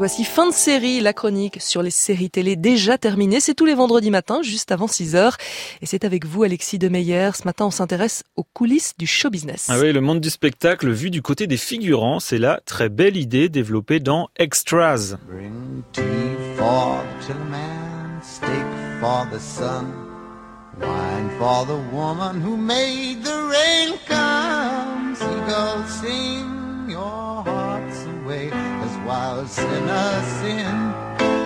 voici fin de série, la chronique sur les séries télé déjà terminée. C'est tous les vendredis matins, juste avant 6 heures. Et c'est avec vous, Alexis Demeyer. Ce matin, on s'intéresse aux coulisses du show business. Ah oui, le monde du spectacle vu du côté des figurants, c'est la très belle idée développée dans Extras. Bring tea for the man, steak for the sun, wine for the woman who made the rain in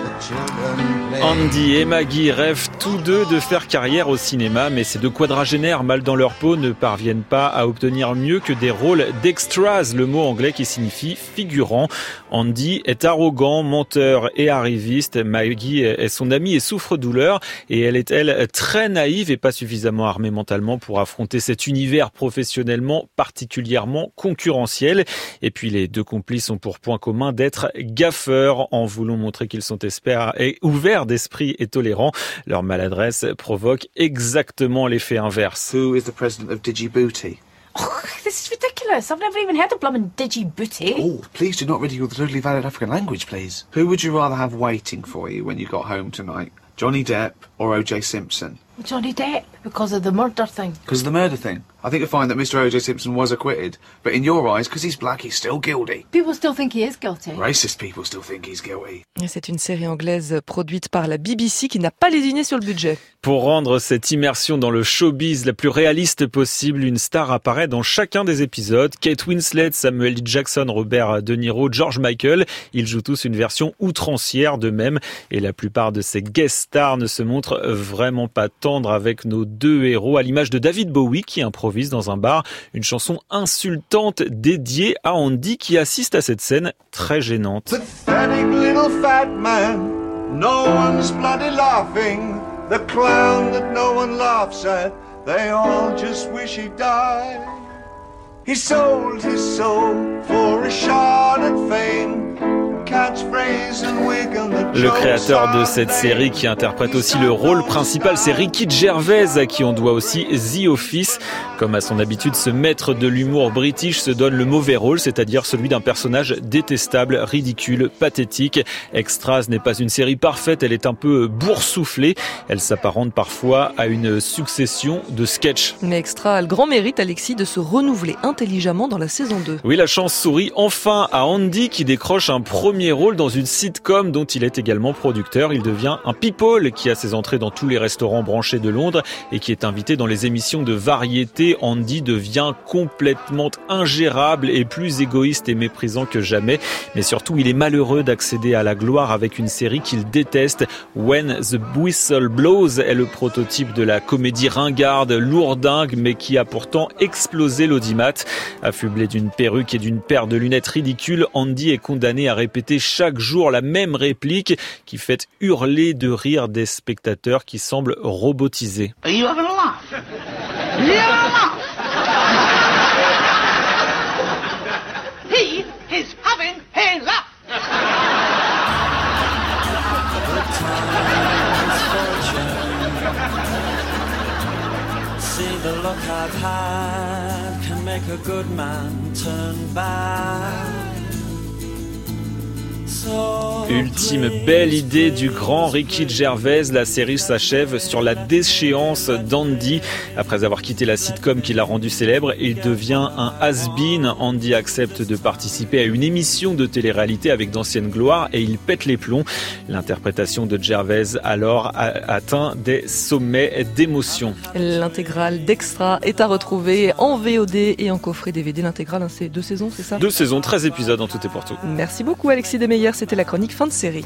the children. Andy et Maggie rêvent tous deux de faire carrière au cinéma, mais ces deux quadragénaires mal dans leur peau ne parviennent pas à obtenir mieux que des rôles d'extras, le mot anglais qui signifie figurant. Andy est arrogant, menteur et arriviste. Maggie est son amie et souffre douleur, et elle est elle très naïve et pas suffisamment armée mentalement pour affronter cet univers professionnellement particulièrement concurrentiel. Et puis les deux complices ont pour point commun d'être gaffeurs en voulant montrer qu'ils sont experts et ouverts d'esprit et tolérants. Leur maladresse provoque exactement l'effet inverse. Who is the president of Djibouti? Oh, this is ridiculous. I've never even heard of blooming Djibouti. Oh, please do not ridicule the totally valid African language, please. Who would you rather have waiting for you when you got home tonight? Johnny Depp or O.J. Simpson? Johnny Depp, because of the murder thing. Because of the murder thing. I think you'll find that Mr. O.J. Simpson was acquitted, but in your eyes, because he's black, he's still guilty. People still think he is guilty. Racist people still think he's guilty. C'est une série anglaise produite par la BBC qui n'a pas lésiné sur le budget. Pour rendre cette immersion dans le showbiz la plus réaliste possible, une star apparaît dans chacun des épisodes. Kate Winslet, Samuel L. Jackson, Robert De Niro, George Michael. Ils jouent tous une version outrancière d'eux-mêmes et la plupart de ces guest stars ne se montrent vraiment pas tendres avec nos deux héros, à l'image de David Bowie qui improvise dans un bar une chanson insultante dédiée à Andy qui assiste à cette scène très gênante. no one's bloody laughing, the clown that no one laughs at, they all just wish he died. He sold his soul for a shot at fame. Le créateur de cette série qui interprète aussi le rôle principal, c'est Ricky Gervais, à qui on doit aussi The Office. Comme à son habitude, ce maître de l'humour british se donne le mauvais rôle, c'est-à-dire celui d'un personnage détestable, ridicule, pathétique. Extras n'est pas une série parfaite, elle est un peu boursouflée. Elle s'apparente parfois à une succession de sketchs. Mais Extra a le grand mérite, Alexis, de se renouveler intelligemment dans la saison 2. Oui, la chance sourit enfin à Andy qui décroche un premier rôle dans une sitcom dont il est également producteur. Il devient un people qui a ses entrées dans tous les restaurants branchés de Londres et qui est invité dans les émissions de variété. Andy devient complètement ingérable et plus égoïste et méprisant que jamais. Mais surtout, il est malheureux d'accéder à la gloire avec une série qu'il déteste. When the Whistle Blows est le prototype de la comédie ringarde, lourdingue, mais qui a pourtant explosé l'audimat. Affublé d'une perruque et d'une paire de lunettes ridicules, Andy est condamné à répéter chaque jour la même réplique qui fait hurler de rire des spectateurs qui semblent robotisés. He is having a laugh. See the look I've had can make a good man turn bad. Ultime belle idée du grand Ricky Gervais, la série s'achève sur la déchéance d'Andy. Après avoir quitté la sitcom qui l'a rendu célèbre, il devient un has-been. Andy accepte de participer à une émission de télé-réalité avec d'anciennes gloires et il pète les plombs. L'interprétation de Gervais alors a atteint des sommets d'émotion. L'intégrale d'Extra est à retrouver en VOD et en coffret DVD. L'intégrale, hein, c'est deux saisons, c'est ça? Deux saisons, 13 épisodes en tout et pour tout. Merci beaucoup Alexis Demeyer c'était la chronique de série.